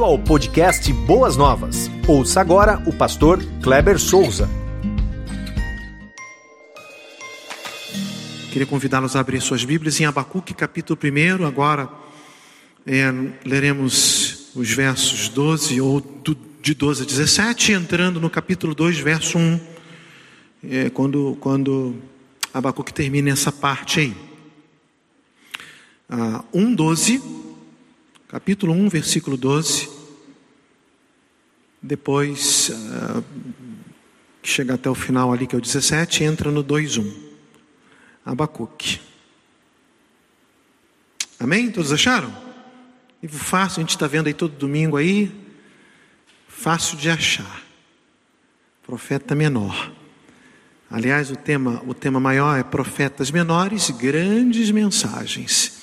bem-vindo ao podcast Boas Novas. Ouça agora o pastor Kleber Souza. Queria convidá-los a abrir suas Bíblias em Abacuque, capítulo 1. Agora é, leremos os versos 12 ou de 12 a 17, entrando no capítulo 2, verso 1, é, quando, quando Abacuque termina essa parte aí. Ah, 1, 12 capítulo 1, versículo 12. Depois, uh, chega até o final ali, que é o 17, entra no 2:1. Abacuque. Amém? Todos acharam? Livro fácil, a gente está vendo aí todo domingo aí. Fácil de achar. Profeta menor. Aliás, o tema, o tema maior é profetas menores, grandes mensagens.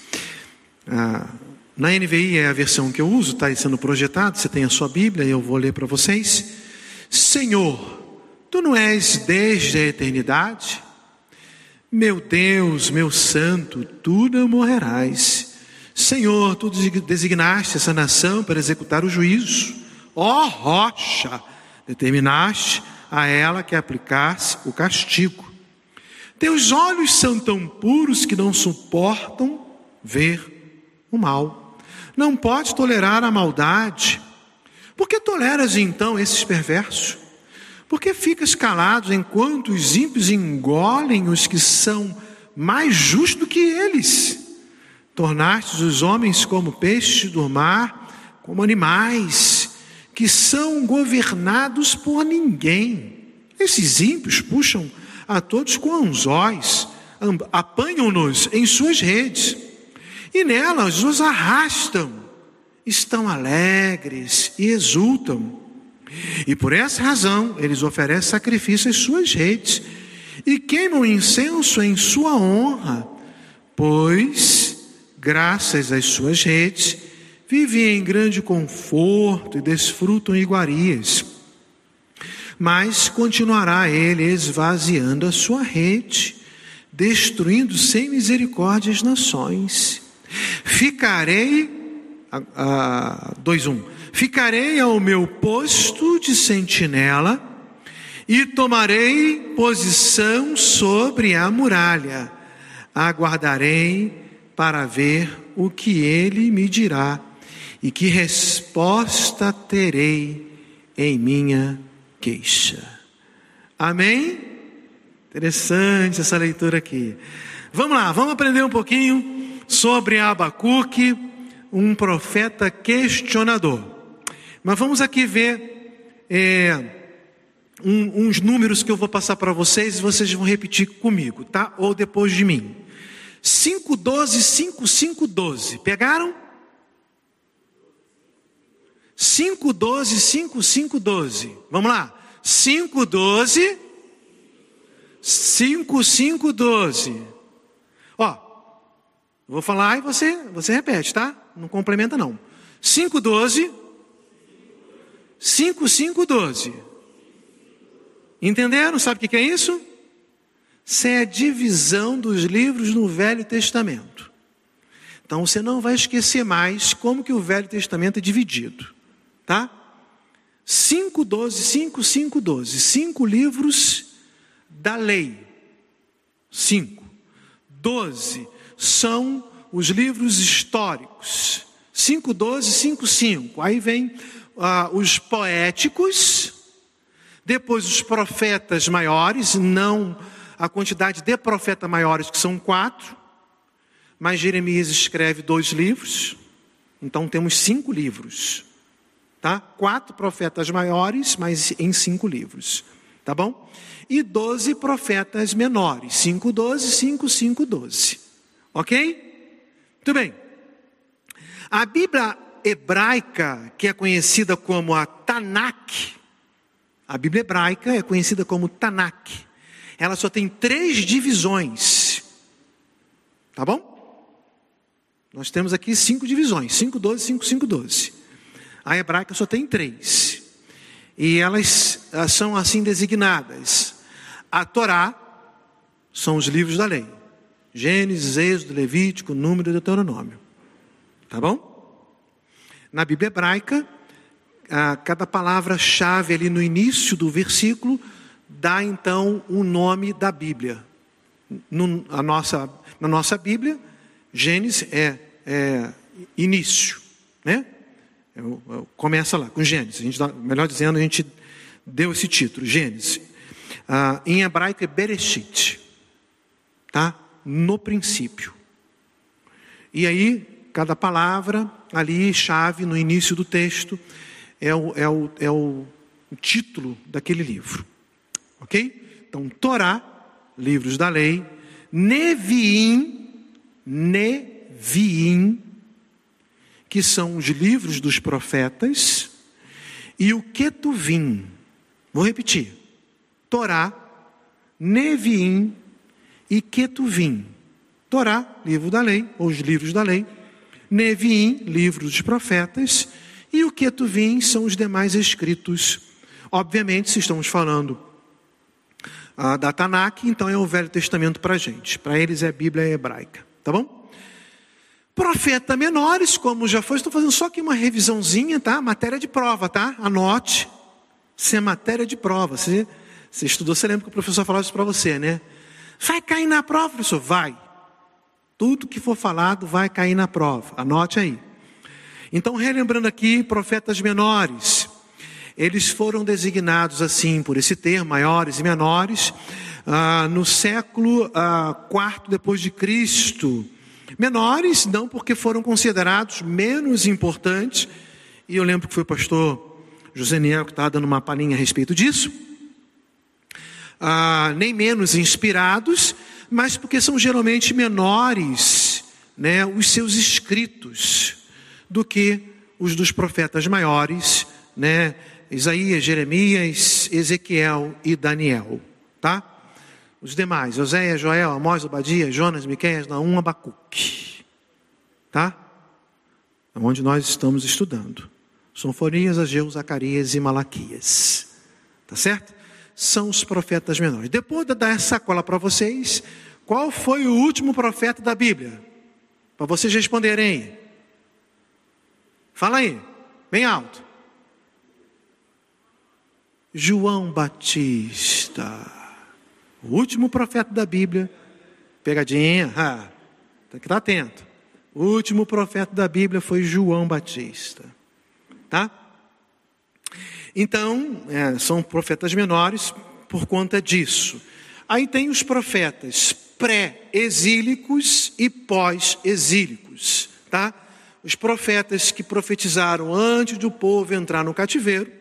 Ah, na NVI é a versão que eu uso, está sendo projetado, você tem a sua Bíblia e eu vou ler para vocês. Senhor, tu não és desde a eternidade? Meu Deus, meu santo, tu não morrerás. Senhor, tu designaste essa nação para executar o juízo. Ó oh, rocha, determinaste a ela que aplicasse o castigo. Teus olhos são tão puros que não suportam ver o mal não pode tolerar a maldade. Por que toleras então esses perversos? Por que ficas calado enquanto os ímpios engolem os que são mais justos do que eles? Tornastes os homens como peixes do mar, como animais, que são governados por ninguém. Esses ímpios puxam a todos com anzóis, apanham-nos em suas redes e nelas os arrastam, estão alegres e exultam. E por essa razão eles oferecem sacrifício às suas redes e queimam incenso em sua honra, pois, graças às suas redes, vivem em grande conforto e desfrutam iguarias. Mas continuará ele esvaziando a sua rede, destruindo sem misericórdia as nações. Ficarei, a, 2.1, ficarei ao meu posto de sentinela e tomarei posição sobre a muralha. Aguardarei para ver o que ele me dirá e que resposta terei em minha queixa. Amém? Interessante essa leitura aqui. Vamos lá, vamos aprender um pouquinho sobre Abacuque, um profeta questionador. Mas vamos aqui ver é, um, uns números que eu vou passar para vocês e vocês vão repetir comigo, tá? Ou depois de mim. 512, 5512. Pegaram? 512, 5512. Vamos lá. 512, 5512. Ó, Vou falar e você, você repete, tá? Não complementa não. 512 5512. Entenderam? Sabe o que é isso? Isso é a divisão dos livros no Velho Testamento. Então você não vai esquecer mais como que o Velho Testamento é dividido, tá? 512, 5512, cinco livros da lei. Cinco. Doze são os livros históricos. 5.12, 5.5. Aí vem ah, os poéticos, depois os profetas maiores, não a quantidade de profetas maiores, que são quatro, mas Jeremias escreve dois livros, então temos cinco livros. Tá? Quatro profetas maiores, mas em cinco livros. Tá bom? E doze profetas menores. 5.12, 5.5, 12. Ok? Muito bem. A Bíblia hebraica, que é conhecida como a Tanakh, a Bíblia hebraica é conhecida como Tanakh. Ela só tem três divisões. Tá bom? Nós temos aqui cinco divisões: 5, 12, 5, 5, 12. A hebraica só tem três. E elas são assim designadas. A Torá são os livros da lei. Gênesis, Êxodo, Levítico, Número e Deuteronômio. Tá bom? Na Bíblia hebraica, cada palavra-chave ali no início do versículo dá então o nome da Bíblia. No, a nossa, na nossa Bíblia, Gênesis é, é início, né? Eu, eu, começa lá com Gênesis. A gente dá, melhor dizendo, a gente deu esse título, Gênesis. Ah, em hebraico é Bereshit, tá? No princípio. E aí, cada palavra ali, chave no início do texto, é o, é o, é o título daquele livro. Ok? Então, Torá, livros da lei, Neviim, Neviim, que são os livros dos profetas, e o Ketuvim. Vou repetir. Torá, Neviim e Ketuvim. Torá, livro da lei, ou os livros da lei. Neviim, livro dos profetas. E o Ketuvim são os demais escritos. Obviamente, se estamos falando ah, da Tanakh, então é o Velho Testamento para a gente. Para eles é a Bíblia hebraica. Tá bom? Profeta menores, como já foi, estou fazendo só aqui uma revisãozinha, tá? Matéria de prova, tá? Anote. Isso é matéria de prova. Você, você estudou, você lembra que o professor falava isso para você, né? Vai cair na prova, professor? Vai. Tudo que for falado vai cair na prova. Anote aí. Então, relembrando aqui, profetas menores, eles foram designados assim, por esse termo, maiores e menores, ah, no século ah, quarto depois de Cristo. Menores, não porque foram considerados menos importantes, e eu lembro que foi o pastor José Niel que estava dando uma palhinha a respeito disso, ah, nem menos inspirados, mas porque são geralmente menores, né, os seus escritos do que os dos profetas maiores, né? Isaías, Jeremias, Ezequiel e Daniel, tá? Os demais, Oséias, Joel, Amós, Obadias, Jonas, Miqueias, Naum, Abacuque, tá? É onde nós estamos estudando. Sonfonias, Ageu, Zacarias e Malaquias, tá certo? São os profetas menores. Depois de dar essa sacola para vocês, qual foi o último profeta da Bíblia? Para vocês responderem. Fala aí, bem alto. João Batista, o último profeta da Bíblia. Pegadinha, ah, tem que estar atento. O último profeta da Bíblia foi João Batista, tá? Então, é, são profetas menores por conta disso. Aí tem os profetas pré-exílicos e pós-exílicos, tá? os profetas que profetizaram antes do povo entrar no cativeiro,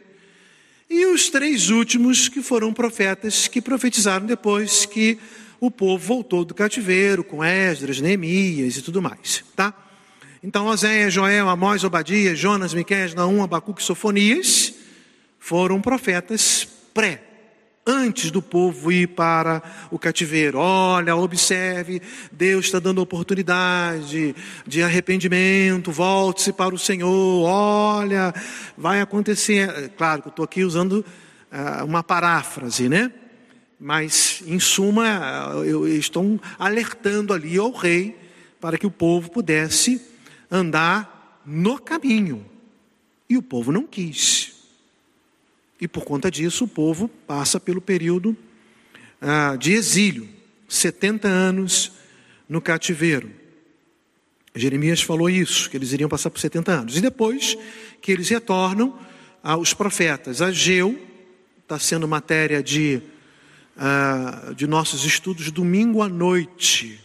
e os três últimos que foram profetas que profetizaram depois que o povo voltou do cativeiro, com Esdras, Neemias e tudo mais, tá? Então, Oséias, Joel, Amós, Obadias, Jonas, Miqueias, Naum, Abacuque Sofonias foram profetas pré antes do povo ir para o cativeiro. Olha, observe, Deus está dando oportunidade de arrependimento, volte-se para o Senhor. Olha, vai acontecer. Claro que eu estou aqui usando uh, uma paráfrase, né? Mas, em suma, eu, eu estou alertando ali ao rei para que o povo pudesse andar no caminho. E o povo não quis. E por conta disso, o povo passa pelo período ah, de exílio 70 anos no cativeiro. Jeremias falou isso, que eles iriam passar por 70 anos. E depois que eles retornam, aos profetas. Ageu está sendo matéria de, ah, de nossos estudos domingo à noite.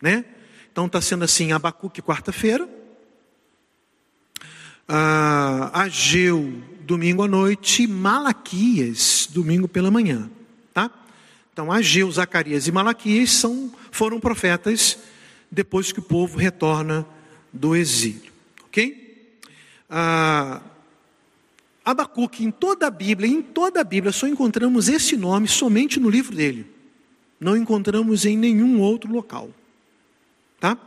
Né? Então está sendo assim, Abacuque quarta-feira, ah, Ageu domingo à noite, e Malaquias, domingo pela manhã. Tá? Então, Ageu, Zacarias e Malaquias são, foram profetas depois que o povo retorna do exílio. Ok? Ah, Abacuque, em toda a Bíblia, em toda a Bíblia, só encontramos esse nome somente no livro dele. Não encontramos em nenhum outro local. Tá?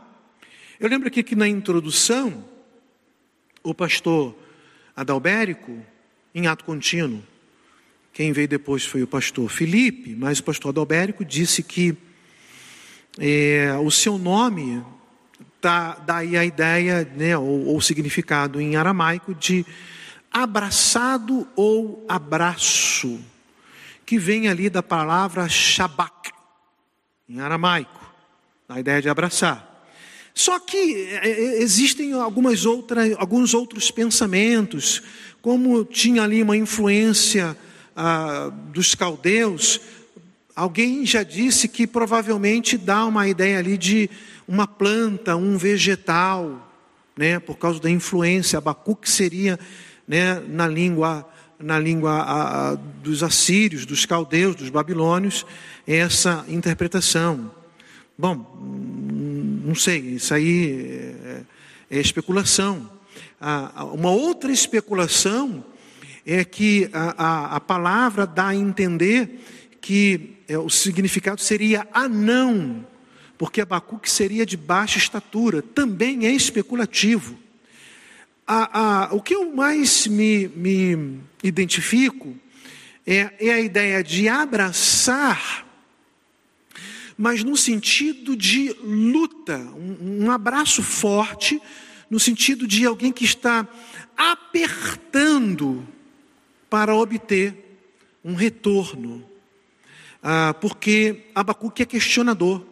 Eu lembro aqui que na introdução, o pastor Adalbérico, em ato contínuo. Quem veio depois foi o pastor Felipe, mas o pastor Adalbérico disse que é, o seu nome dá daí a ideia, né, ou, ou significado em aramaico de abraçado ou abraço, que vem ali da palavra shabak, em aramaico, a ideia de abraçar. Só que é, é, existem algumas outras, alguns outros pensamentos, como tinha ali uma influência ah, dos caldeus, alguém já disse que provavelmente dá uma ideia ali de uma planta, um vegetal, né, por causa da influência, Abacuque seria né, na língua, na língua a, a, dos assírios, dos caldeus, dos babilônios, essa interpretação. Bom, não sei, isso aí é, é especulação. Ah, uma outra especulação é que a, a, a palavra dá a entender que é, o significado seria anão, porque Abacuque seria de baixa estatura, também é especulativo. A, a, o que eu mais me, me identifico é, é a ideia de abraçar, mas no sentido de luta, um, um abraço forte, no sentido de alguém que está apertando para obter um retorno. Ah, porque Abacuque é questionador.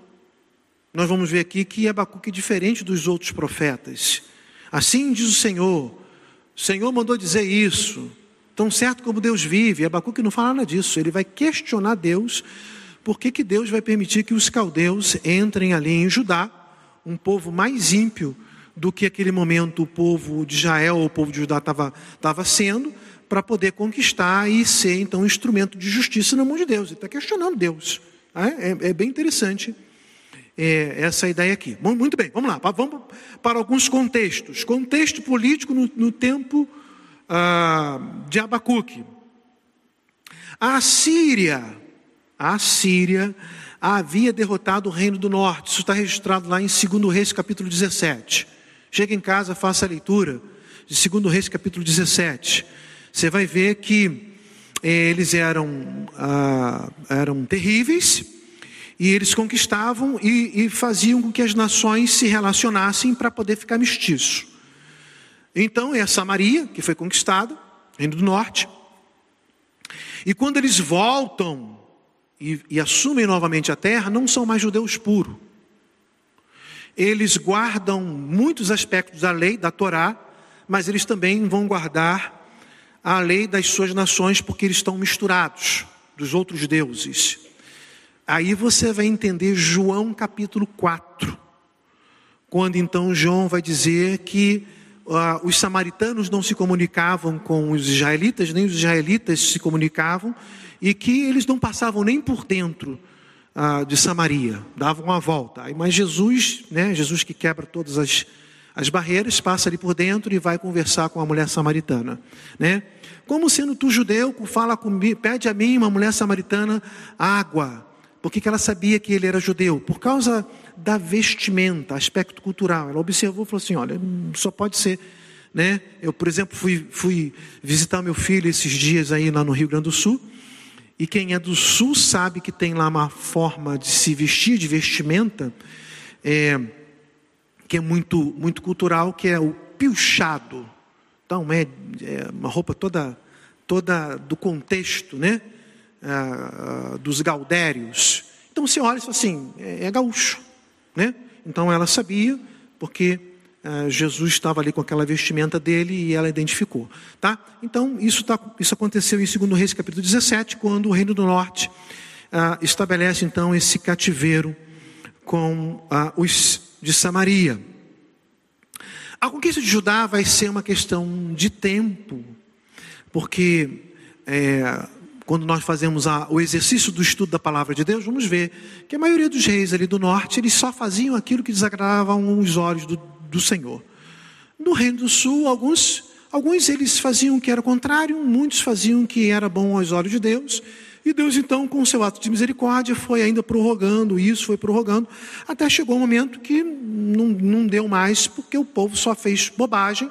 Nós vamos ver aqui que Abacuque é diferente dos outros profetas. Assim diz o Senhor. O Senhor mandou dizer isso. Tão certo como Deus vive. Abacuque não fala nada disso. Ele vai questionar Deus. Por que, que Deus vai permitir que os caldeus entrem ali em Judá, um povo mais ímpio do que aquele momento o povo de Israel o povo de Judá estava sendo, para poder conquistar e ser então um instrumento de justiça na mão de Deus. Ele está questionando Deus. É, é, é bem interessante é, essa ideia aqui. Muito bem, vamos lá, vamos para alguns contextos. Contexto político no, no tempo ah, de Abacuque. A Síria, a Síria havia derrotado o reino do norte. Isso está registrado lá em 2 Reis, capítulo 17. Chega em casa, faça a leitura de 2 Reis, capítulo 17. Você vai ver que eh, eles eram, ah, eram terríveis e eles conquistavam e, e faziam com que as nações se relacionassem para poder ficar mestiço. Então é Samaria, que foi conquistada, Reino do Norte. E quando eles voltam e, e assumem novamente a terra, não são mais judeus puros. Eles guardam muitos aspectos da lei, da Torá, mas eles também vão guardar a lei das suas nações, porque eles estão misturados dos outros deuses. Aí você vai entender João capítulo 4, quando então João vai dizer que uh, os samaritanos não se comunicavam com os israelitas, nem os israelitas se comunicavam, e que eles não passavam nem por dentro uh, de Samaria, davam uma volta. Mas Jesus, né, Jesus que quebra todas as, as barreiras, passa ali por dentro e vai conversar com a mulher samaritana, né? Como sendo tu judeu, fala comigo, pede a mim, uma mulher samaritana, água. Por que, que ela sabia que ele era judeu? Por causa da vestimenta, aspecto cultural. Ela observou e falou assim: olha, só pode ser. Né? Eu, por exemplo, fui, fui visitar meu filho esses dias aí lá no Rio Grande do Sul. E quem é do Sul sabe que tem lá uma forma de se vestir, de vestimenta, é, que é muito, muito cultural, que é o piochado. Então, é, é uma roupa toda, toda do contexto, né? Ah, ah, dos gaudérios. Então você olha e fala assim, é, é gaúcho, né? Então ela sabia, porque Jesus estava ali com aquela vestimenta dele e ela identificou, tá? Então isso, tá, isso aconteceu em 2 Reis capítulo 17, quando o reino do norte estabelece então esse cativeiro com os de Samaria. A conquista de Judá vai ser uma questão de tempo, porque é, quando nós fazemos a, o exercício do estudo da palavra de Deus, vamos ver que a maioria dos reis ali do norte, eles só faziam aquilo que desagradava os olhos do, do Senhor. No reino do sul, alguns, alguns eles faziam o que era contrário, muitos faziam o que era bom aos olhos de Deus. E Deus, então, com seu ato de misericórdia, foi ainda prorrogando isso, foi prorrogando, até chegou um momento que não, não deu mais, porque o povo só fez bobagem,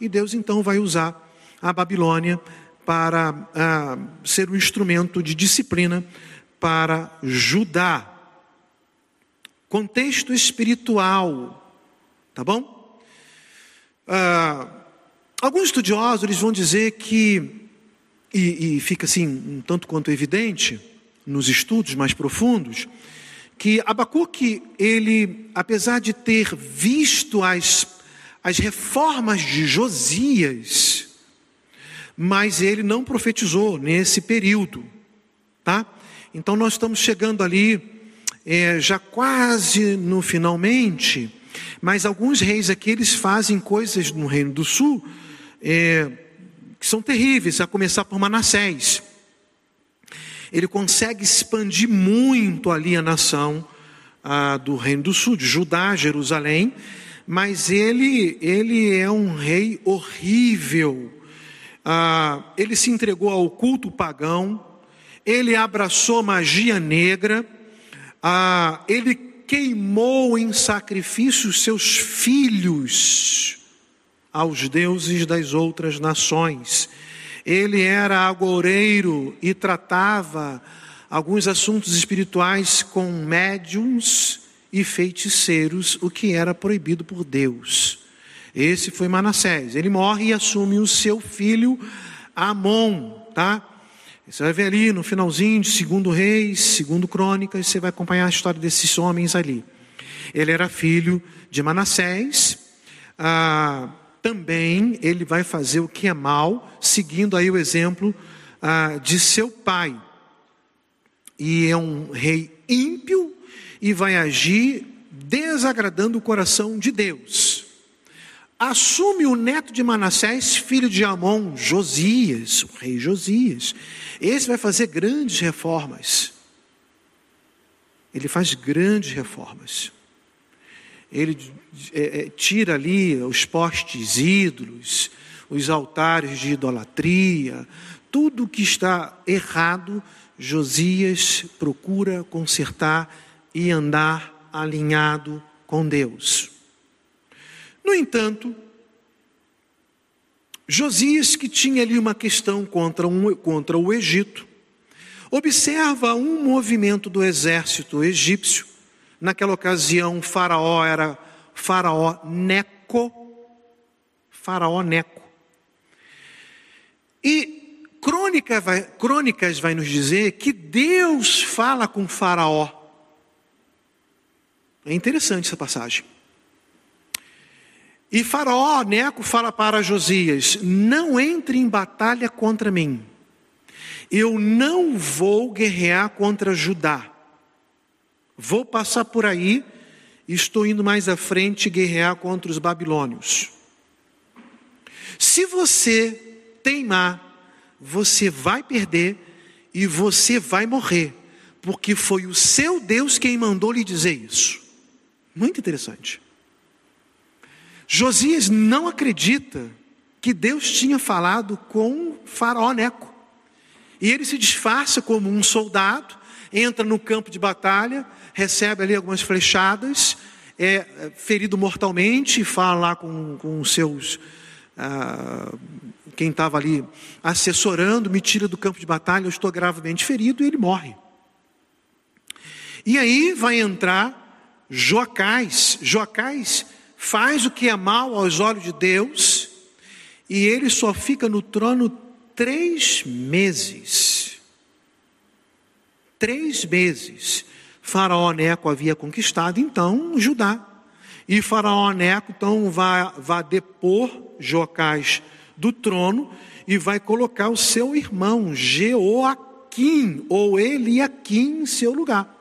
e Deus, então, vai usar a Babilônia para ah, ser um instrumento de disciplina para Judá. Contexto espiritual, tá bom? Ah, alguns estudiosos eles vão dizer que, e, e fica assim um tanto quanto evidente nos estudos mais profundos, que Abacuque, ele, apesar de ter visto as, as reformas de Josias, mas ele não profetizou nesse período, tá? Então nós estamos chegando ali, é, já quase no finalmente, mas alguns reis aqui eles fazem coisas no Reino do Sul é, que são terríveis, a começar por Manassés ele consegue expandir muito ali a nação ah, do Reino do Sul, de Judá, Jerusalém, mas ele, ele é um rei horrível. Ah, ele se entregou ao culto pagão, ele abraçou magia negra, ah, ele queimou em sacrifício seus filhos aos deuses das outras nações. Ele era agoureiro e tratava alguns assuntos espirituais com médiums e feiticeiros, o que era proibido por Deus. Esse foi Manassés. Ele morre e assume o seu filho Amon, tá? Você vai ver ali no finalzinho de Segundo Reis, Segundo Crônicas, você vai acompanhar a história desses homens ali. Ele era filho de Manassés. Ah, também ele vai fazer o que é mal, seguindo aí o exemplo ah, de seu pai. E é um rei ímpio e vai agir desagradando o coração de Deus. Assume o neto de Manassés, filho de Amon, Josias, o rei Josias. Esse vai fazer grandes reformas. Ele faz grandes reformas ele é, é, tira ali os postes ídolos, os altares de idolatria, tudo que está errado, Josias procura consertar e andar alinhado com Deus. No entanto, Josias, que tinha ali uma questão contra, um, contra o Egito, observa um movimento do exército egípcio Naquela ocasião, Faraó era Faraó Neco. Faraó Neco. E Crônica vai, Crônicas vai nos dizer que Deus fala com Faraó. É interessante essa passagem. E Faraó Neco fala para Josias: Não entre em batalha contra mim. Eu não vou guerrear contra Judá Vou passar por aí estou indo mais à frente guerrear contra os babilônios. Se você teimar, você vai perder e você vai morrer, porque foi o seu Deus quem mandou lhe dizer isso. Muito interessante. Josias não acredita que Deus tinha falado com Faraó Neco. E ele se disfarça como um soldado, entra no campo de batalha, recebe ali algumas flechadas, é ferido mortalmente, fala lá com, com seus. Ah, quem estava ali assessorando, me tira do campo de batalha, eu estou gravemente ferido, e ele morre. E aí vai entrar Joacás. Joacás faz o que é mal aos olhos de Deus, e ele só fica no trono três meses. Três meses. Faraó Neco havia conquistado então Judá. E Faraó Neco então vai, vai depor Jocás do trono e vai colocar o seu irmão Jeoaquim ou Eliaquim em seu lugar.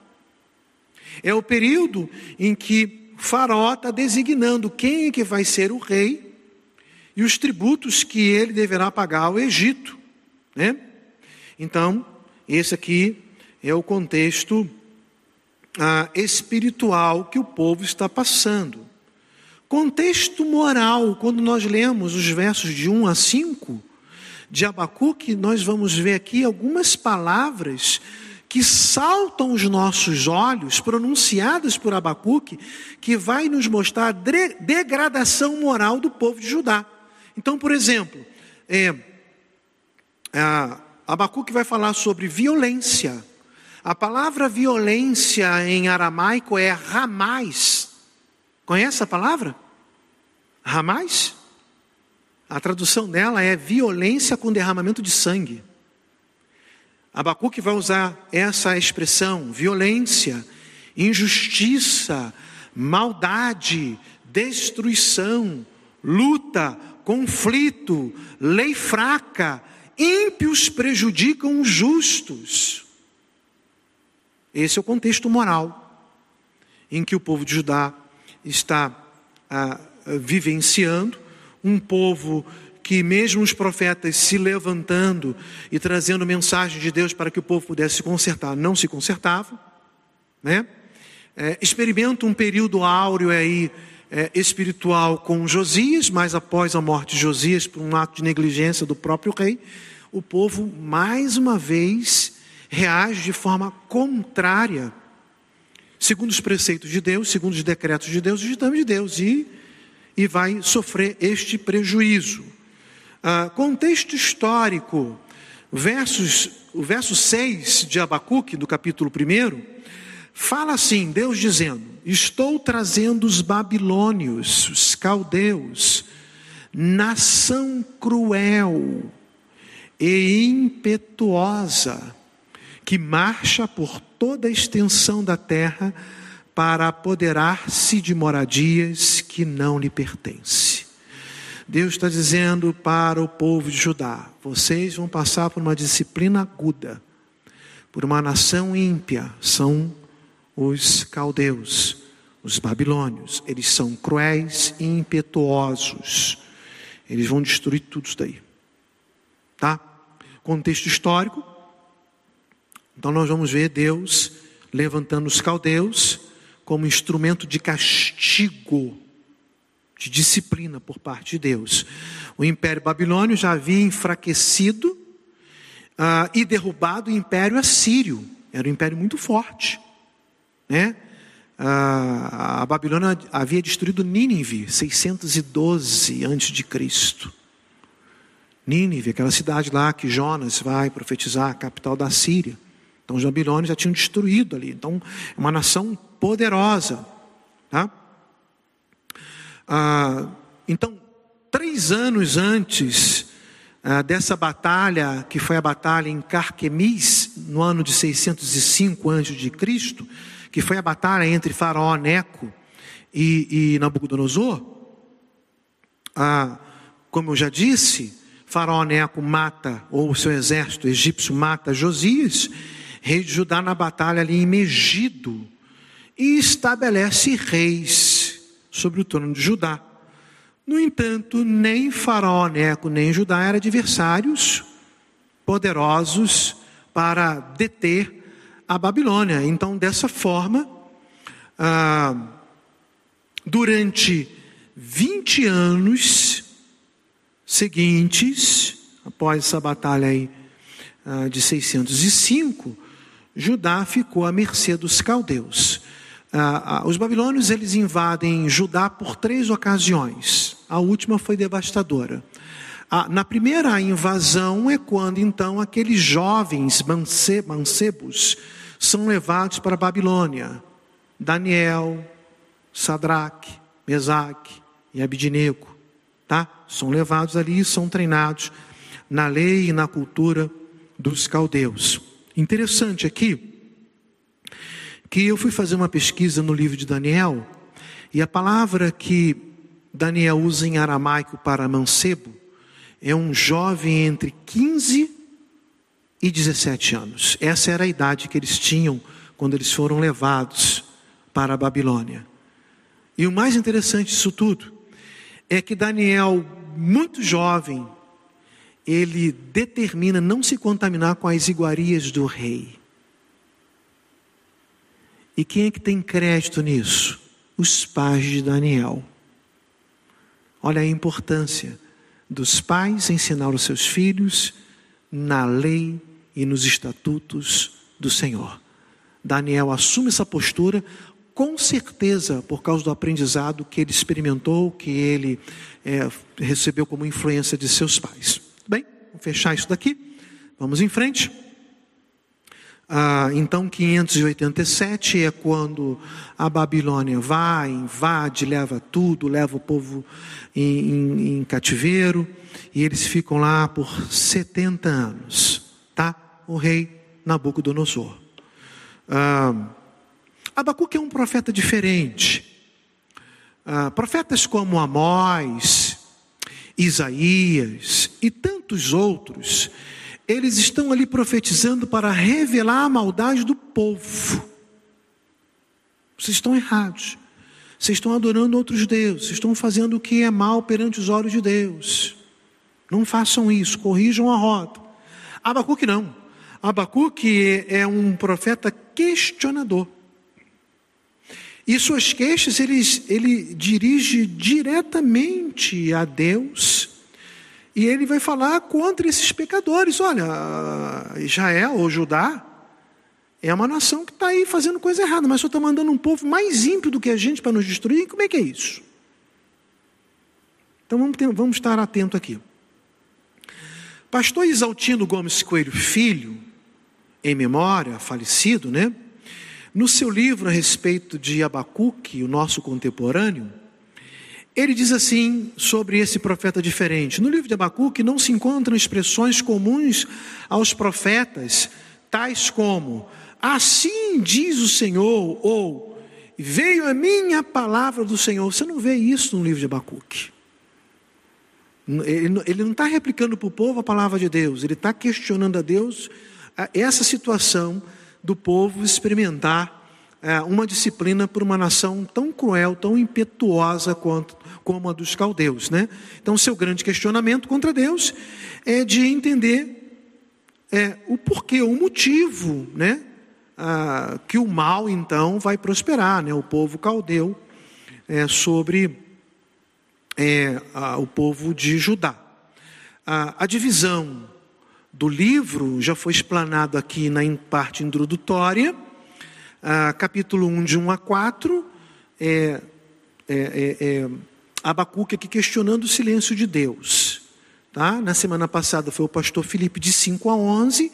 É o período em que Faraó está designando quem é que vai ser o rei e os tributos que ele deverá pagar ao Egito. Né? Então, esse aqui é o contexto ah, espiritual que o povo está passando. Contexto moral, quando nós lemos os versos de 1 a 5 de Abacuque, nós vamos ver aqui algumas palavras que saltam os nossos olhos, pronunciadas por Abacuque, que vai nos mostrar a degradação moral do povo de Judá. Então, por exemplo, é, Abacuque vai falar sobre violência, a palavra violência em aramaico é ramais. Conhece a palavra? Ramais? A tradução dela é violência com derramamento de sangue. Abacuque vai usar essa expressão: violência, injustiça, maldade, destruição, luta, conflito, lei fraca, ímpios prejudicam os justos. Esse é o contexto moral em que o povo de Judá está ah, vivenciando, um povo que, mesmo os profetas se levantando e trazendo mensagem de Deus para que o povo pudesse se consertar, não se consertavam, né? É, experimenta um período áureo aí é, espiritual com Josias, mas após a morte de Josias, por um ato de negligência do próprio rei, o povo mais uma vez reage de forma contrária, segundo os preceitos de Deus, segundo os decretos de Deus, os ditames de Deus, e, e vai sofrer este prejuízo. Ah, contexto histórico, versos, o verso 6 de Abacuque, do capítulo 1, fala assim: Deus dizendo: Estou trazendo os babilônios, os caldeus, nação cruel e impetuosa, que marcha por toda a extensão da terra para apoderar-se de moradias que não lhe pertencem. Deus está dizendo para o povo de Judá: vocês vão passar por uma disciplina aguda, por uma nação ímpia, são os caldeus, os babilônios. Eles são cruéis e impetuosos. Eles vão destruir tudo isso daí. Tá? Contexto histórico. Então nós vamos ver Deus levantando os caldeus como instrumento de castigo de disciplina por parte de Deus. O Império Babilônio já havia enfraquecido uh, e derrubado o Império Assírio. Era um império muito forte. Né? Uh, a Babilônia havia destruído Nínive, 612 a.C. Nínive, aquela cidade lá que Jonas vai profetizar, a capital da Síria. Então os babilônios já tinham destruído ali. Então é uma nação poderosa. Tá? Ah, então, três anos antes ah, dessa batalha, que foi a batalha em Carquemis, no ano de 605 a.C., que foi a batalha entre Faraó Neco e, e Nabucodonosor, ah, como eu já disse, Faraó Neco mata, ou seu exército egípcio mata Josias, rei de Judá, na batalha ali em Megido, e estabelece reis sobre o trono de Judá. No entanto, nem Faraó Neco nem Judá eram adversários poderosos para deter a Babilônia. Então, dessa forma, ah, durante 20 anos seguintes, após essa batalha aí, ah, de 605, Judá ficou à mercê dos caldeus. Ah, ah, os babilônios eles invadem Judá por três ocasiões. A última foi devastadora. Ah, na primeira invasão é quando então aqueles jovens mancebos são levados para a Babilônia. Daniel, Sadraque, Mesaque e Abidinego, tá? São levados ali e são treinados na lei e na cultura dos caldeus. Interessante aqui que eu fui fazer uma pesquisa no livro de Daniel, e a palavra que Daniel usa em aramaico para mancebo é um jovem entre 15 e 17 anos. Essa era a idade que eles tinham quando eles foram levados para a Babilônia. E o mais interessante disso tudo é que Daniel, muito jovem, ele determina não se contaminar com as iguarias do rei. E quem é que tem crédito nisso? Os pais de Daniel. Olha a importância dos pais ensinar os seus filhos na lei e nos estatutos do Senhor. Daniel assume essa postura com certeza por causa do aprendizado que ele experimentou, que ele é, recebeu como influência de seus pais. Bem, vou fechar isso daqui. Vamos em frente. Ah, então, 587 é quando a Babilônia vai, invade, leva tudo, leva o povo em, em, em cativeiro, e eles ficam lá por 70 anos, tá? O rei Nabucodonosor. Ah, Abacuque é um profeta diferente. Ah, profetas como Amós, Isaías e tantos outros, eles estão ali profetizando para revelar a maldade do povo. Vocês estão errados. Vocês estão adorando outros deuses, estão fazendo o que é mal perante os olhos de Deus. Não façam isso, corrijam a rota. Abacuque não. Abacuque é um profeta questionador. E suas queixas ele, ele dirige diretamente a Deus e ele vai falar contra esses pecadores. Olha, Israel ou Judá é uma nação que está aí fazendo coisa errada, mas só está mandando um povo mais ímpio do que a gente para nos destruir. Como é que é isso? Então vamos, ter, vamos estar atento aqui. Pastor Isaltino Gomes Coelho Filho, em memória, falecido, né? No seu livro a respeito de Abacuque, o nosso contemporâneo, ele diz assim sobre esse profeta diferente: no livro de Abacuque não se encontram expressões comuns aos profetas, tais como assim diz o Senhor, ou veio a minha palavra do Senhor. Você não vê isso no livro de Abacuque. Ele não está replicando para o povo a palavra de Deus, ele está questionando a Deus essa situação do povo experimentar uma disciplina por uma nação tão cruel, tão impetuosa quanto, como a dos caldeus. Né? Então, seu grande questionamento contra Deus é de entender é, o porquê, o motivo né? Ah, que o mal então vai prosperar, né? o povo caldeu é, sobre é, a, o povo de Judá. A, a divisão do livro já foi explanado aqui na parte introdutória ah, capítulo 1, de 1 a 4, é, é, é, é, Abacuque aqui questionando o silêncio de Deus. Tá? Na semana passada foi o pastor Felipe de 5 a 11.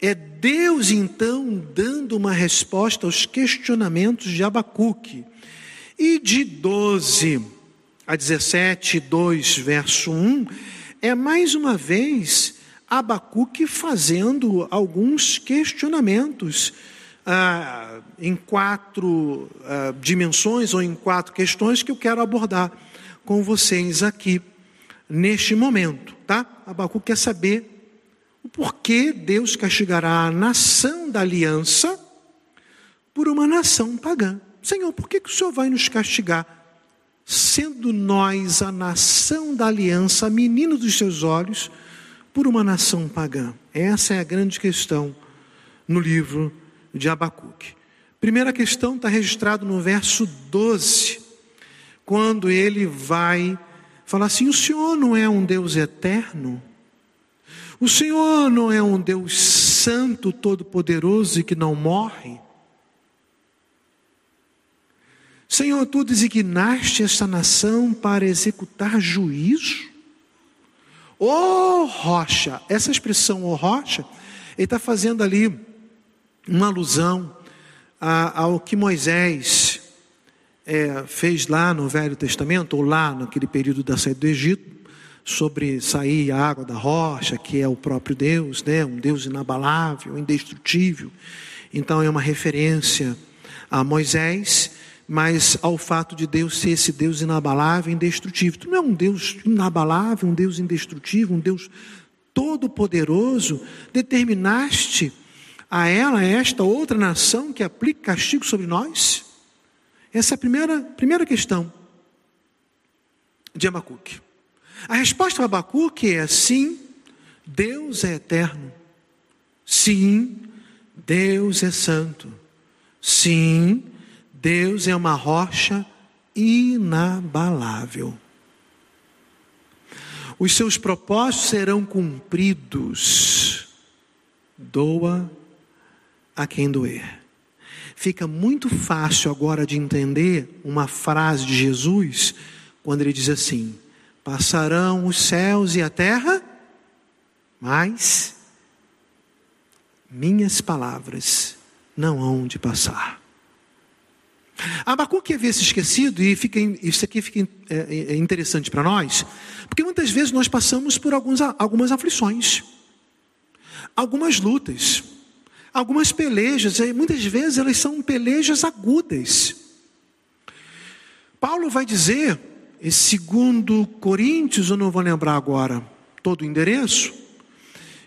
É Deus então dando uma resposta aos questionamentos de Abacuque. E de 12 a 17, 2, verso 1, é mais uma vez Abacuque fazendo alguns questionamentos ah, em quatro ah, dimensões ou em quatro questões que eu quero abordar com vocês aqui neste momento, tá? Abacu quer saber o porquê Deus castigará a nação da aliança por uma nação pagã. Senhor, por que, que o Senhor vai nos castigar, sendo nós a nação da aliança, menino dos seus olhos, por uma nação pagã? Essa é a grande questão no livro de Abacuque. Primeira questão está registrado no verso 12, quando ele vai falar assim: o Senhor não é um Deus eterno? O Senhor não é um Deus santo, todo-poderoso e que não morre? Senhor, tu designaste esta nação para executar juízo? Ô oh, rocha, essa expressão, ô oh, rocha, ele está fazendo ali uma alusão ao que Moisés é, fez lá no Velho Testamento, ou lá naquele período da saída do Egito, sobre sair a água da rocha, que é o próprio Deus, né? um Deus inabalável, indestrutível. Então é uma referência a Moisés, mas ao fato de Deus ser esse Deus inabalável, indestrutível. Tu não é um Deus inabalável, um Deus indestrutível, um Deus todo-poderoso, determinaste a ela, esta outra nação que aplica castigo sobre nós? Essa é a primeira, primeira questão de Abacuque. A resposta para Abacuque é sim, Deus é eterno. Sim, Deus é santo. Sim, Deus é uma rocha inabalável. Os seus propósitos serão cumpridos. Doa a quem doer. Fica muito fácil agora de entender uma frase de Jesus quando ele diz assim: Passarão os céus e a terra, mas minhas palavras não hão de passar. Abacuque havia se esquecido, e fica, isso aqui fica é, é, interessante para nós, porque muitas vezes nós passamos por alguns, algumas aflições, algumas lutas, algumas pelejas, e muitas vezes elas são pelejas agudas. Paulo vai dizer, segundo Coríntios, eu não vou lembrar agora todo o endereço,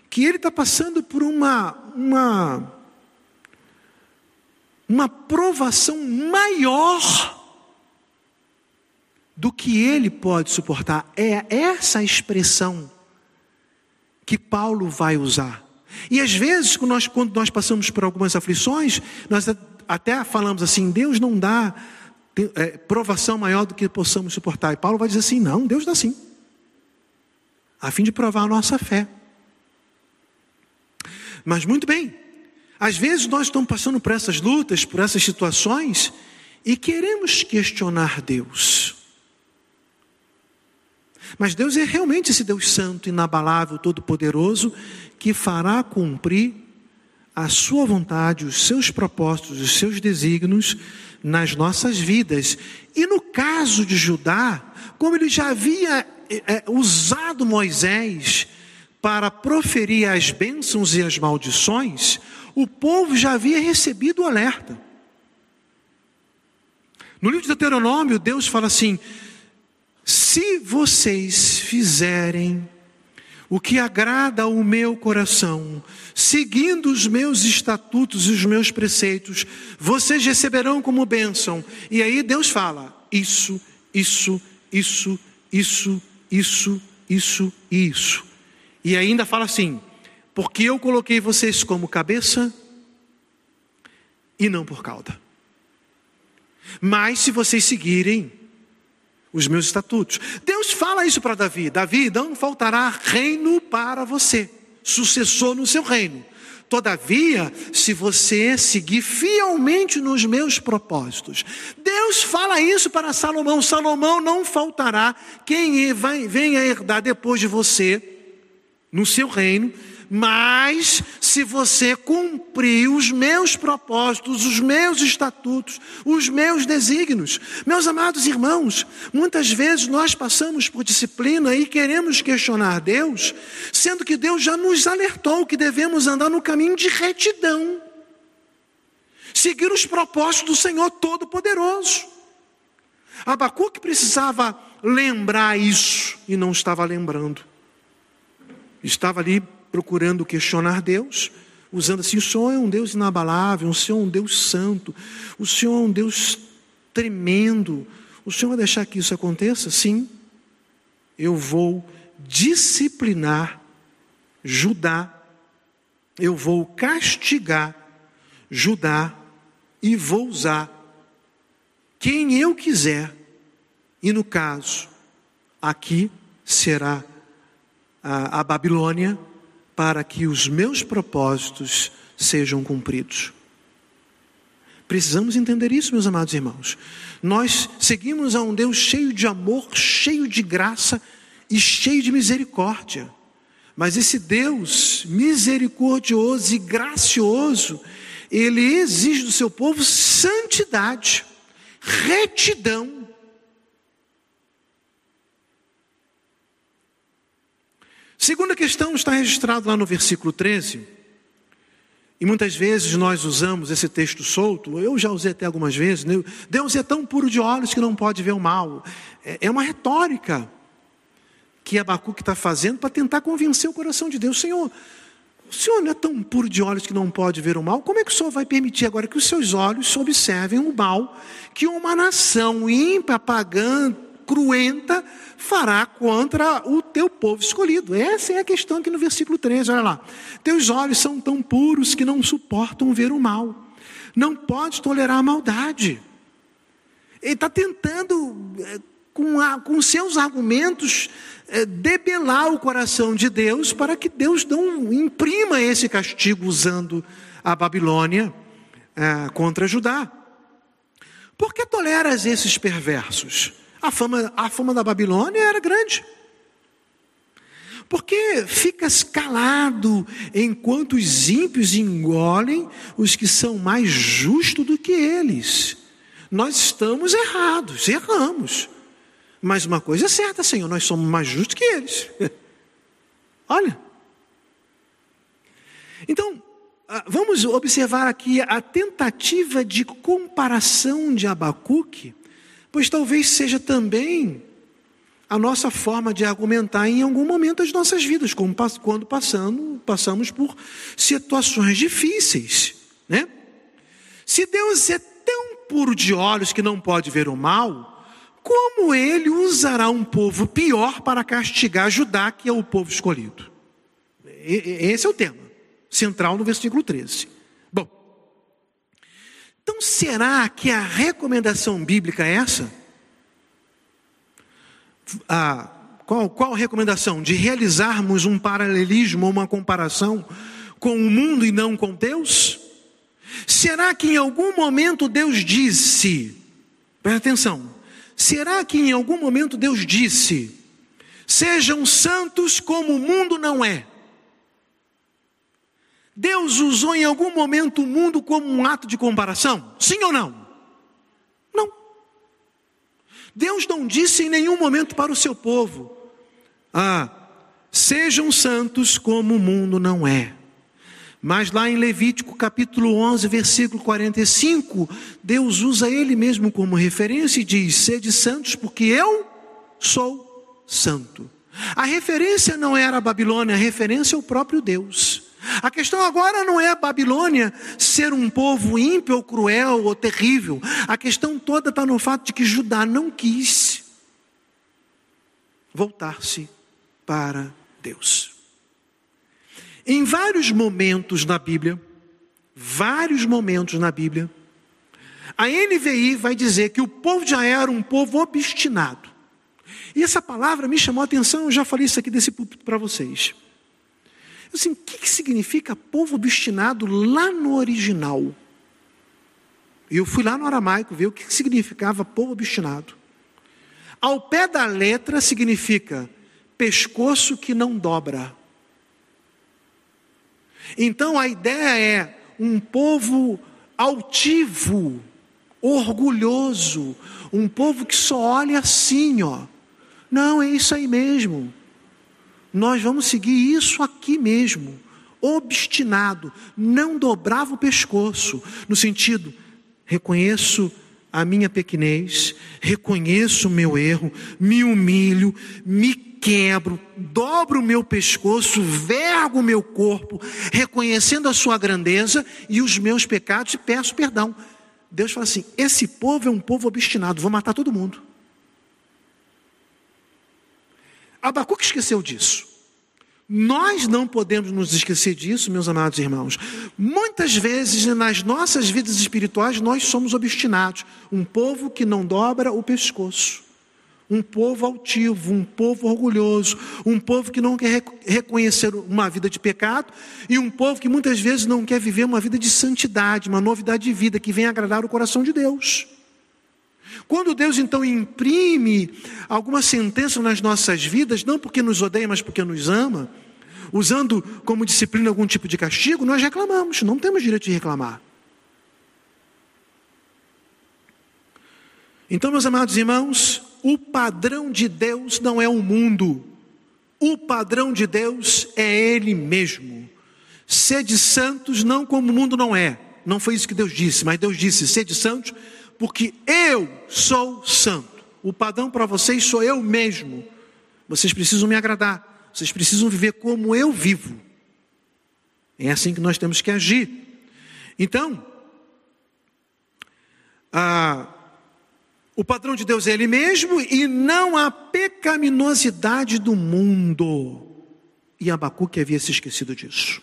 que ele está passando por uma, uma, uma provação maior do que ele pode suportar. É essa expressão que Paulo vai usar. E às vezes, quando nós, quando nós passamos por algumas aflições, nós até falamos assim: Deus não dá é, provação maior do que possamos suportar. E Paulo vai dizer assim: não, Deus dá sim, a fim de provar a nossa fé. Mas muito bem, às vezes nós estamos passando por essas lutas, por essas situações, e queremos questionar Deus. Mas Deus é realmente esse Deus santo, inabalável, todo-poderoso, que fará cumprir a sua vontade, os seus propósitos, os seus desígnios nas nossas vidas. E no caso de Judá, como ele já havia é, usado Moisés para proferir as bênçãos e as maldições, o povo já havia recebido o alerta. No livro de Deuteronômio, Deus fala assim: se vocês fizerem o que agrada ao meu coração, seguindo os meus estatutos e os meus preceitos, vocês receberão como bênção. E aí Deus fala: isso, isso, isso, isso, isso, isso isso. E ainda fala assim: porque eu coloquei vocês como cabeça e não por cauda. Mas se vocês seguirem os meus estatutos, Deus fala isso para Davi: Davi, não faltará reino para você, sucessor no seu reino. Todavia, se você seguir fielmente nos meus propósitos, Deus fala isso para Salomão: Salomão não faltará. Quem venha herdar depois de você no seu reino, mas se você cumprir os meus propósitos, os meus estatutos, os meus desígnios. Meus amados irmãos, muitas vezes nós passamos por disciplina e queremos questionar Deus, sendo que Deus já nos alertou que devemos andar no caminho de retidão, seguir os propósitos do Senhor Todo-Poderoso. Abacuque precisava lembrar isso e não estava lembrando estava ali procurando questionar Deus, usando assim: o Senhor é um Deus inabalável, o Senhor é um Deus santo, o Senhor é um Deus tremendo. O Senhor vai deixar que isso aconteça? Sim. Eu vou disciplinar Judá, eu vou castigar Judá e vou usar quem eu quiser, e no caso, aqui será a, a Babilônia para que os meus propósitos sejam cumpridos. Precisamos entender isso, meus amados irmãos. Nós seguimos a um Deus cheio de amor, cheio de graça e cheio de misericórdia. Mas esse Deus misericordioso e gracioso, ele exige do seu povo santidade, retidão, Segunda questão está registrado lá no versículo 13. E muitas vezes nós usamos esse texto solto, eu já usei até algumas vezes, né? Deus é tão puro de olhos que não pode ver o mal. É, é uma retórica que Abacuque está fazendo para tentar convencer o coração de Deus. Senhor, o Senhor não é tão puro de olhos que não pode ver o mal, como é que o Senhor vai permitir agora que os seus olhos observem o mal que uma nação ímpia, pagã, cruenta fará contra o teu povo escolhido. Essa é a questão aqui no versículo 13, olha lá. Teus olhos são tão puros que não suportam ver o mal. Não pode tolerar a maldade. Ele está tentando, eh, com, a, com seus argumentos, é, debelar o coração de Deus para que Deus não imprima esse castigo usando a Babilônia é, contra Judá. Por que toleras esses perversos? A fama, a fama da Babilônia era grande. Porque ficas calado enquanto os ímpios engolem os que são mais justos do que eles. Nós estamos errados, erramos. Mas uma coisa é certa, Senhor, nós somos mais justos que eles. Olha. Então, ah, vamos observar aqui a tentativa de comparação de Abacuque, pois talvez seja também a nossa forma de argumentar em algum momento das nossas vidas, como quando passando, passamos por situações difíceis, né? Se Deus é tão puro de olhos que não pode ver o mal, como ele usará um povo pior para castigar Judá, que é o povo escolhido? Esse é o tema central no versículo 13. Então será que a recomendação bíblica é essa? a, qual, qual recomendação? De realizarmos um paralelismo, uma comparação com o mundo e não com Deus? Será que em algum momento Deus disse, presta atenção, será que em algum momento Deus disse, sejam santos como o mundo não é? Deus usou em algum momento o mundo como um ato de comparação? Sim ou não? Deus não disse em nenhum momento para o seu povo: Ah, sejam santos como o mundo não é. Mas lá em Levítico capítulo 11, versículo 45, Deus usa ele mesmo como referência e diz: Sede santos, porque eu sou santo. A referência não era a Babilônia, a referência é o próprio Deus. A questão agora não é a Babilônia ser um povo ímpio ou cruel ou terrível. A questão toda está no fato de que Judá não quis voltar-se para Deus. Em vários momentos na Bíblia, vários momentos na Bíblia, a NVI vai dizer que o povo Israel era um povo obstinado. E essa palavra me chamou a atenção, eu já falei isso aqui desse púlpito para vocês. Assim, o que, que significa povo obstinado lá no original? E eu fui lá no aramaico ver o que significava povo obstinado. Ao pé da letra significa pescoço que não dobra. Então a ideia é um povo altivo, orgulhoso, um povo que só olha assim, ó. Não, é isso aí mesmo nós vamos seguir isso aqui mesmo, obstinado, não dobrava o pescoço, no sentido, reconheço a minha pequenez, reconheço o meu erro, me humilho, me quebro, dobro o meu pescoço, vergo o meu corpo, reconhecendo a sua grandeza e os meus pecados e peço perdão. Deus fala assim: esse povo é um povo obstinado, vou matar todo mundo. Abacuque esqueceu disso. Nós não podemos nos esquecer disso, meus amados irmãos. Muitas vezes nas nossas vidas espirituais nós somos obstinados, um povo que não dobra o pescoço, um povo altivo, um povo orgulhoso, um povo que não quer reconhecer uma vida de pecado e um povo que muitas vezes não quer viver uma vida de santidade, uma novidade de vida que venha agradar o coração de Deus. Quando Deus então imprime alguma sentença nas nossas vidas, não porque nos odeia, mas porque nos ama, usando como disciplina algum tipo de castigo, nós reclamamos, não temos direito de reclamar. Então, meus amados irmãos, o padrão de Deus não é o mundo, o padrão de Deus é Ele mesmo. Sede santos, não como o mundo não é. Não foi isso que Deus disse, mas Deus disse: sede santos, porque eu sou santo. O padrão para vocês sou eu mesmo. Vocês precisam me agradar. Vocês precisam viver como eu vivo. É assim que nós temos que agir. Então, a, o padrão de Deus é Ele mesmo e não a pecaminosidade do mundo. E Abacuque havia se esquecido disso.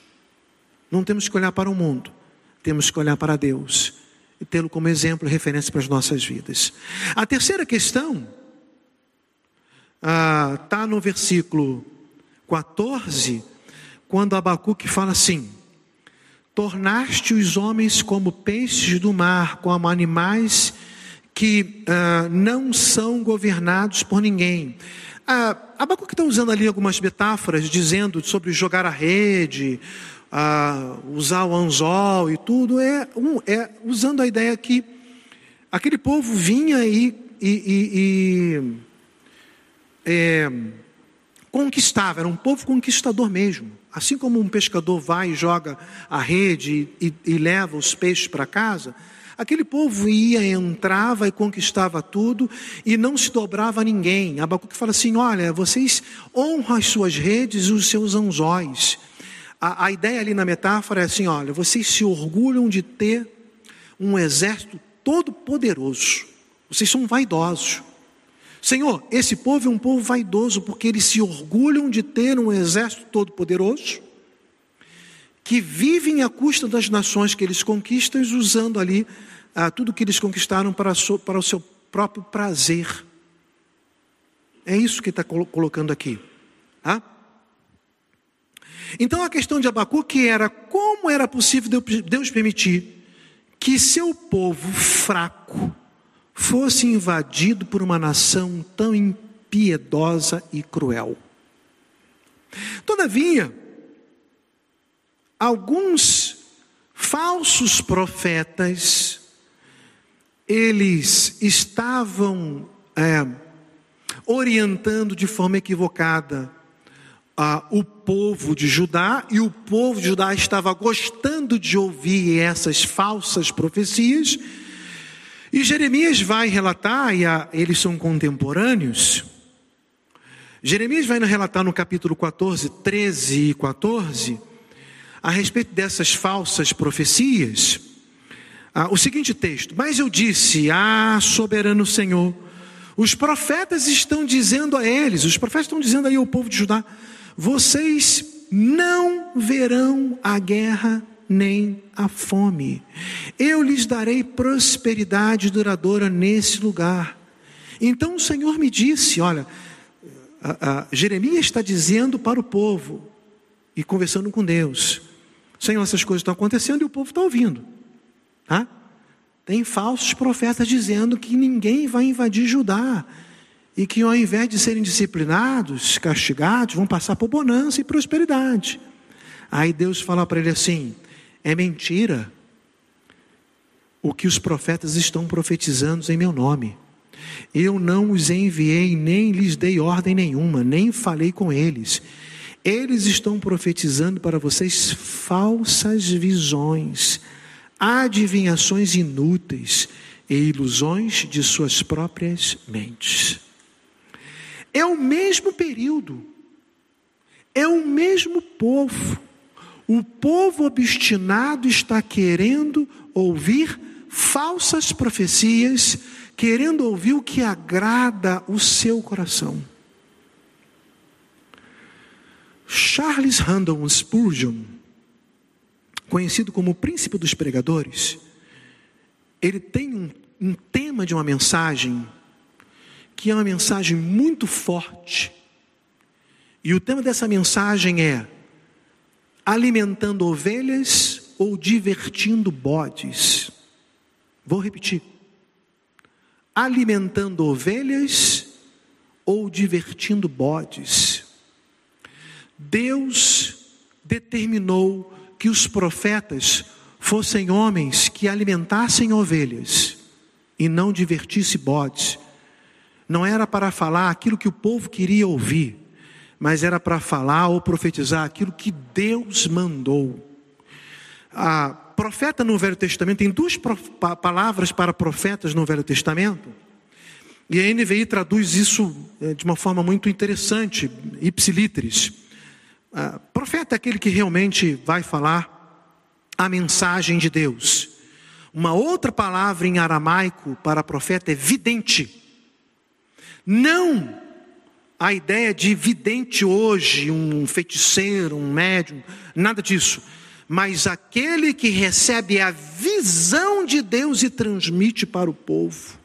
Não temos que olhar para o mundo, temos que olhar para Deus e tê-lo como exemplo e referência para as nossas vidas. A terceira questão está ah, no versículo 14, quando Abacuque fala assim: Tornaste os homens como peixes do mar, como animais que ah, não são governados por ninguém. Ah, Abacuque está usando ali algumas metáforas, dizendo sobre jogar a rede, ah, usar o anzol e tudo, é, um, é usando a ideia que aquele povo vinha e, e, e, e é, conquistava, era um povo conquistador mesmo. Assim como um pescador vai e joga a rede e, e leva os peixes para casa, aquele povo ia, entrava e conquistava tudo e não se dobrava a ninguém. Abacuque fala assim: olha, vocês honram as suas redes e os seus anzóis. A, a ideia ali na metáfora é assim: olha, vocês se orgulham de ter um exército todo poderoso. Vocês são vaidosos. Senhor, esse povo é um povo vaidoso porque eles se orgulham de ter um exército todo-poderoso que vivem à custa das nações que eles conquistam, usando ali ah, tudo que eles conquistaram para, so, para o seu próprio prazer. É isso que está colocando aqui. Tá? Então a questão de Abacuque era como era possível Deus permitir que seu povo fraco, fosse invadido por uma nação tão impiedosa e cruel. Todavia, alguns falsos profetas, eles estavam é, orientando de forma equivocada ah, o povo de Judá, e o povo de Judá estava gostando de ouvir essas falsas profecias, e Jeremias vai relatar, e a, eles são contemporâneos. Jeremias vai relatar no capítulo 14, 13 e 14, a respeito dessas falsas profecias, ah, o seguinte texto: Mas eu disse, ah, soberano Senhor, os profetas estão dizendo a eles, os profetas estão dizendo aí ao povo de Judá, vocês não verão a guerra nem a fome. Eu lhes darei prosperidade duradoura nesse lugar. Então o Senhor me disse: Olha, a, a, Jeremias está dizendo para o povo e conversando com Deus: Senhor, essas coisas estão acontecendo e o povo está ouvindo. Tá? Tem falsos profetas dizendo que ninguém vai invadir Judá e que ao invés de serem disciplinados, castigados, vão passar por bonança e prosperidade. Aí Deus fala para ele assim: é mentira o que os profetas estão profetizando em meu nome. Eu não os enviei, nem lhes dei ordem nenhuma, nem falei com eles. Eles estão profetizando para vocês falsas visões, adivinhações inúteis e ilusões de suas próprias mentes. É o mesmo período, é o mesmo povo o povo obstinado está querendo ouvir falsas profecias, querendo ouvir o que agrada o seu coração. Charles Randall Spurgeon, conhecido como o príncipe dos pregadores, ele tem um, um tema de uma mensagem que é uma mensagem muito forte. E o tema dessa mensagem é alimentando ovelhas ou divertindo bodes. Vou repetir. Alimentando ovelhas ou divertindo bodes. Deus determinou que os profetas fossem homens que alimentassem ovelhas e não divertisse bodes. Não era para falar aquilo que o povo queria ouvir mas era para falar ou profetizar aquilo que Deus mandou. A profeta no Velho Testamento tem duas palavras para profetas no Velho Testamento. E a NVI traduz isso é, de uma forma muito interessante, ipsiliteris. profeta é aquele que realmente vai falar a mensagem de Deus. Uma outra palavra em aramaico para profeta é vidente. Não a ideia de vidente hoje, um feiticeiro, um médium, nada disso. Mas aquele que recebe a visão de Deus e transmite para o povo.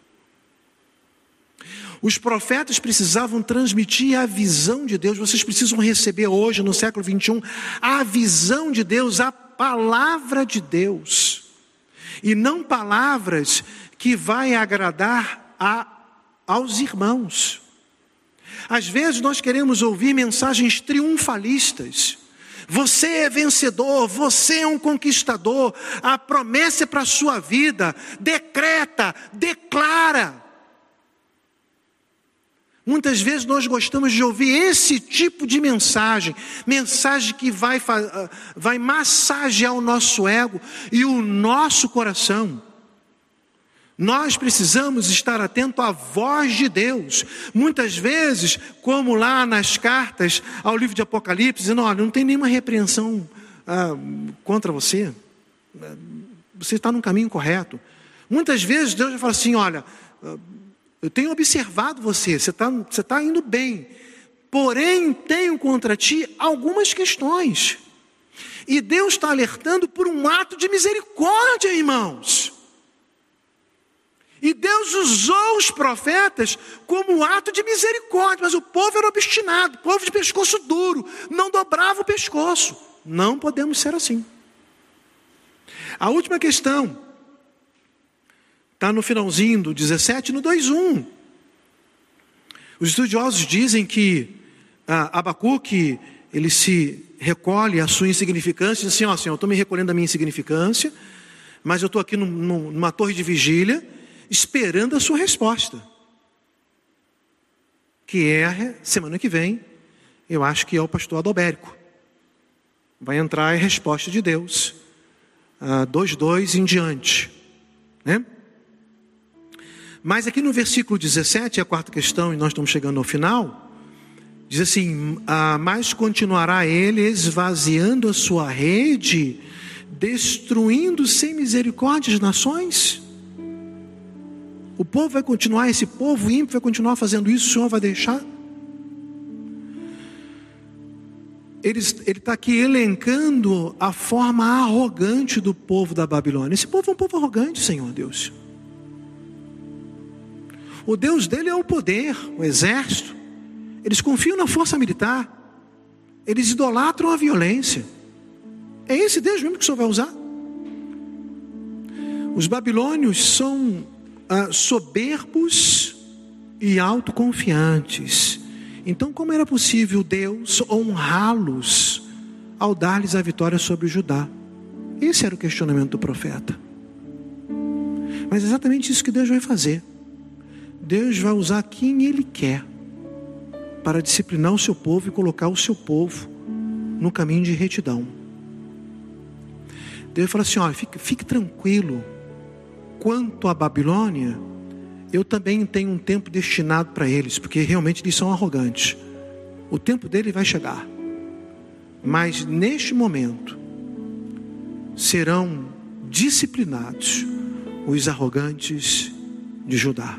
Os profetas precisavam transmitir a visão de Deus. Vocês precisam receber hoje, no século 21, a visão de Deus, a palavra de Deus. E não palavras que vai agradar a, aos irmãos. Às vezes nós queremos ouvir mensagens triunfalistas. Você é vencedor, você é um conquistador. A promessa é para a sua vida. Decreta, declara. Muitas vezes nós gostamos de ouvir esse tipo de mensagem, mensagem que vai, vai massagear o nosso ego e o nosso coração. Nós precisamos estar atento à voz de Deus. Muitas vezes, como lá nas cartas ao livro de Apocalipse, dizendo: olha, não tem nenhuma repreensão ah, contra você, você está no caminho correto. Muitas vezes Deus vai falar assim: olha, ah, eu tenho observado você, você está você tá indo bem, porém tenho contra ti algumas questões. E Deus está alertando por um ato de misericórdia, irmãos. E Deus usou os profetas como ato de misericórdia, mas o povo era obstinado, povo de pescoço duro, não dobrava o pescoço. Não podemos ser assim. A última questão está no finalzinho do 17, no 2:1. Os estudiosos dizem que ah, Abacuque ele se recolhe a sua insignificância, diz assim: ó, Senhor, eu estou me recolhendo da minha insignificância, mas eu estou aqui numa torre de vigília esperando a sua resposta. Que é semana que vem, eu acho que é o pastor Adalbérico. Vai entrar a resposta de Deus. Uh, dois, dois em diante. Né? Mas aqui no versículo 17, a quarta questão, e nós estamos chegando ao final, diz assim: ah, Mas continuará ele esvaziando a sua rede, destruindo sem misericórdia as nações? O povo vai continuar, esse povo ímpio vai continuar fazendo isso, o Senhor vai deixar? Ele está aqui elencando a forma arrogante do povo da Babilônia. Esse povo é um povo arrogante, Senhor Deus. O Deus dele é o poder, o exército. Eles confiam na força militar. Eles idolatram a violência. É esse Deus mesmo que o Senhor vai usar? Os babilônios são ah, soberbos e autoconfiantes. Então, como era possível Deus honrá-los ao dar-lhes a vitória sobre Judá? Esse era o questionamento do profeta. Mas é exatamente isso que Deus vai fazer. Deus vai usar quem Ele quer para disciplinar o seu povo e colocar o seu povo no caminho de retidão. Deus fala assim: olha, fique, fique tranquilo quanto à Babilônia, eu também tenho um tempo destinado para eles, porque realmente eles são arrogantes. O tempo dele vai chegar. Mas neste momento serão disciplinados os arrogantes de Judá.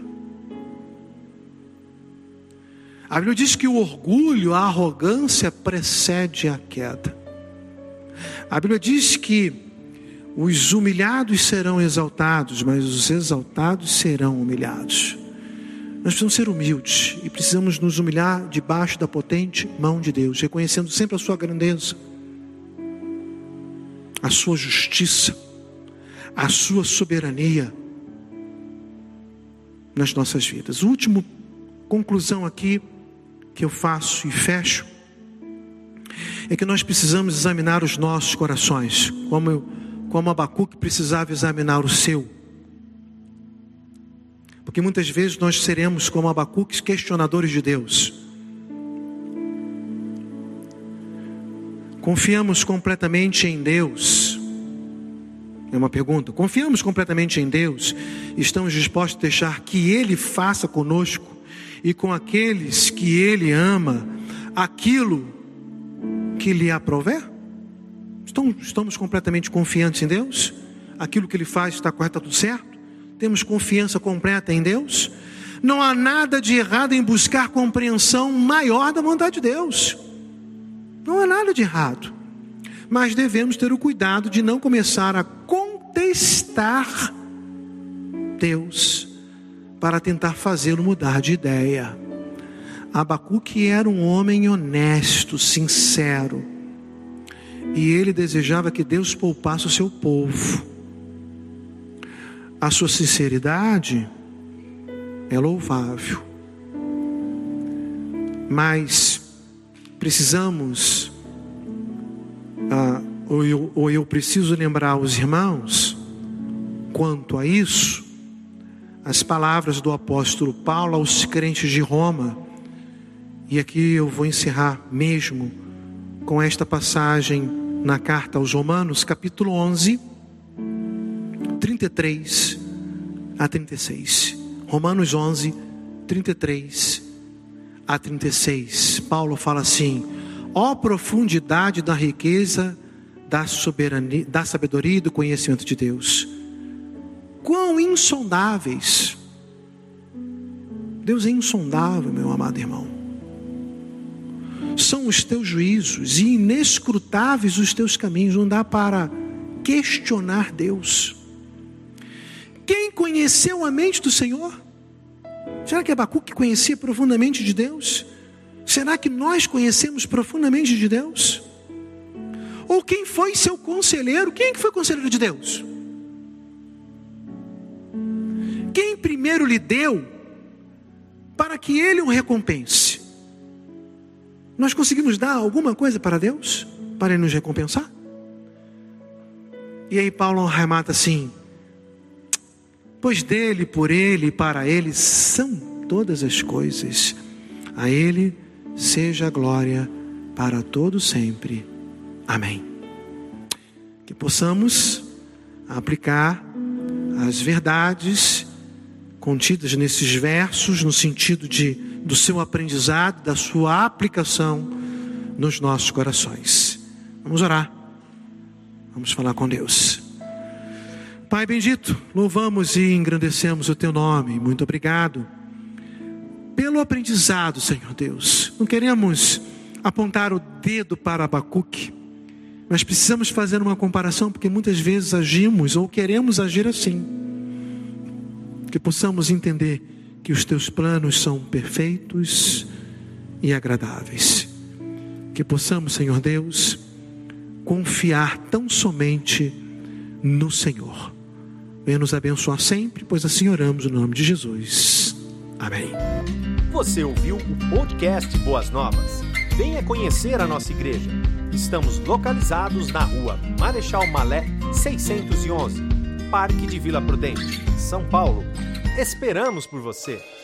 A Bíblia diz que o orgulho, a arrogância precede a queda. A Bíblia diz que os humilhados serão exaltados, mas os exaltados serão humilhados. Nós precisamos ser humildes e precisamos nos humilhar debaixo da potente mão de Deus, reconhecendo sempre a sua grandeza, a sua justiça, a sua soberania nas nossas vidas. Última conclusão aqui que eu faço e fecho é que nós precisamos examinar os nossos corações, como eu como Abacuque precisava examinar o seu. Porque muitas vezes nós seremos como Abacuque, questionadores de Deus. Confiamos completamente em Deus. É uma pergunta. Confiamos completamente em Deus. Estamos dispostos a deixar que Ele faça conosco e com aqueles que Ele ama aquilo que lhe aprover? Estamos completamente confiantes em Deus? Aquilo que Ele faz está correto, está tudo certo? Temos confiança completa em Deus? Não há nada de errado em buscar compreensão maior da vontade de Deus. Não há nada de errado. Mas devemos ter o cuidado de não começar a contestar Deus para tentar fazê-lo mudar de ideia. Abacuque era um homem honesto, sincero e ele desejava que Deus poupasse o seu povo. a sua sinceridade é louvável. Mas precisamos, ah, ou, eu, ou eu preciso lembrar os irmãos, quanto a isso, as palavras do apóstolo Paulo aos crentes de Roma, e aqui eu vou encerrar mesmo com esta passagem na carta aos Romanos, capítulo 11, 33 a 36. Romanos 11, 33 a 36. Paulo fala assim: ó profundidade da riqueza, da soberania, da sabedoria e do conhecimento de Deus. Quão insondáveis. Deus é insondável, meu amado irmão são os teus juízos e inescrutáveis os teus caminhos. Não dá para questionar Deus. Quem conheceu a mente do Senhor? Será que Abacuque conhecia profundamente de Deus? Será que nós conhecemos profundamente de Deus? Ou quem foi seu conselheiro? Quem é que foi conselheiro de Deus? Quem primeiro lhe deu para que ele o recompense? Nós conseguimos dar alguma coisa para Deus? Para Ele nos recompensar? E aí Paulo remata assim: Pois dele, por ele e para ele são todas as coisas. A ele seja a glória para todo sempre. Amém. Que possamos aplicar as verdades contidas nesses versos no sentido de do seu aprendizado, da sua aplicação nos nossos corações. Vamos orar. Vamos falar com Deus. Pai bendito, louvamos e engrandecemos o teu nome. Muito obrigado pelo aprendizado, Senhor Deus. Não queremos apontar o dedo para Abacuque, mas precisamos fazer uma comparação, porque muitas vezes agimos ou queremos agir assim. Que possamos entender que os teus planos são perfeitos e agradáveis. Que possamos, Senhor Deus, confiar tão somente no Senhor. Venha nos abençoar sempre, pois assim oramos no nome de Jesus. Amém. Você ouviu o podcast Boas Novas? Venha conhecer a nossa igreja. Estamos localizados na rua Marechal Malé 611, Parque de Vila Prudente, São Paulo Esperamos por você!